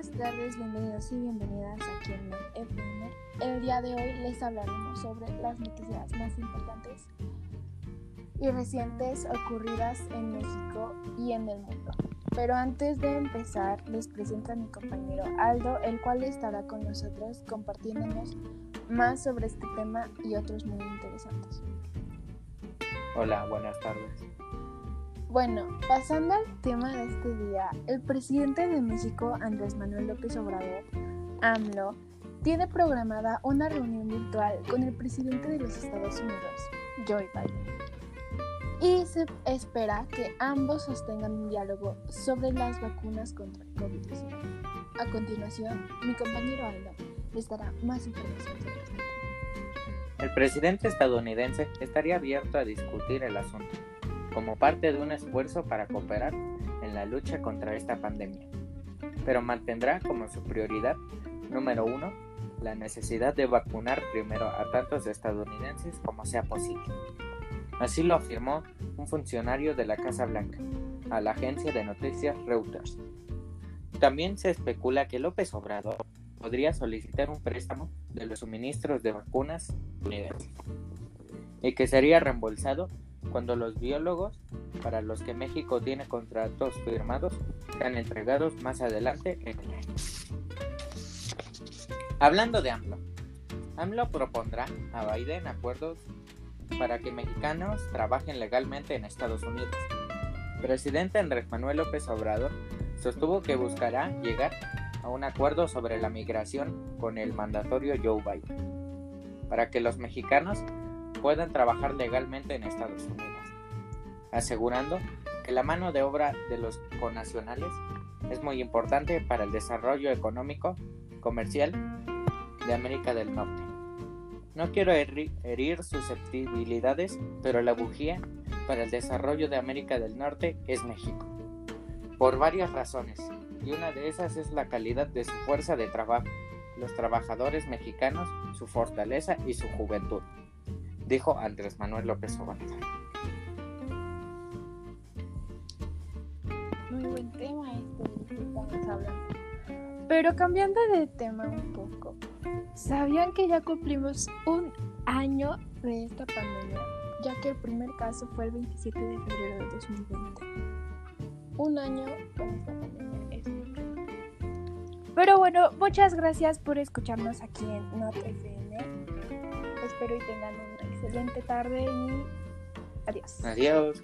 bienvenidos y bienvenidas aquí en Not FM. El día de hoy les hablaremos sobre las noticias más importantes y recientes ocurridas en México y en el mundo. Pero antes de empezar, les presento a mi compañero Aldo, el cual estará con nosotros compartiéndonos más sobre este tema y otros muy interesantes. Hola, buenas tardes. Bueno, pasando al tema de este día, el presidente de México, Andrés Manuel López Obrador, AMLO, tiene programada una reunión virtual con el presidente de los Estados Unidos, Joe Biden. Y se espera que ambos sostengan un diálogo sobre las vacunas contra el COVID-19. A continuación, mi compañero Aldo les dará más información sobre tema. El presidente estadounidense estaría abierto a discutir el asunto como parte de un esfuerzo para cooperar en la lucha contra esta pandemia, pero mantendrá como su prioridad número uno la necesidad de vacunar primero a tantos estadounidenses como sea posible. Así lo afirmó un funcionario de la Casa Blanca a la agencia de noticias Reuters. También se especula que López Obrador podría solicitar un préstamo de los suministros de vacunas y que sería reembolsado cuando los biólogos para los que México tiene contratos firmados sean entregados más adelante en el año. Hablando de AMLO, AMLO propondrá a Biden acuerdos para que mexicanos trabajen legalmente en Estados Unidos. Presidente Andrés Manuel López Obrador sostuvo que buscará llegar a un acuerdo sobre la migración con el mandatorio Joe Biden, para que los mexicanos puedan trabajar legalmente en Estados Unidos, asegurando que la mano de obra de los conacionales es muy importante para el desarrollo económico, comercial de América del Norte. No quiero herir susceptibilidades, pero la bujía para el desarrollo de América del Norte es México, por varias razones, y una de esas es la calidad de su fuerza de trabajo, los trabajadores mexicanos, su fortaleza y su juventud dijo Andrés Manuel López Obrador. Muy buen tema este que estamos hablando. Pero cambiando de tema un poco, ¿sabían que ya cumplimos un año de esta pandemia? Ya que el primer caso fue el 27 de febrero de 2020. Un año con esta pandemia es Pero bueno, muchas gracias por escucharnos aquí en NotFM. Espero y tengan un excelente tarde y adiós. Adiós.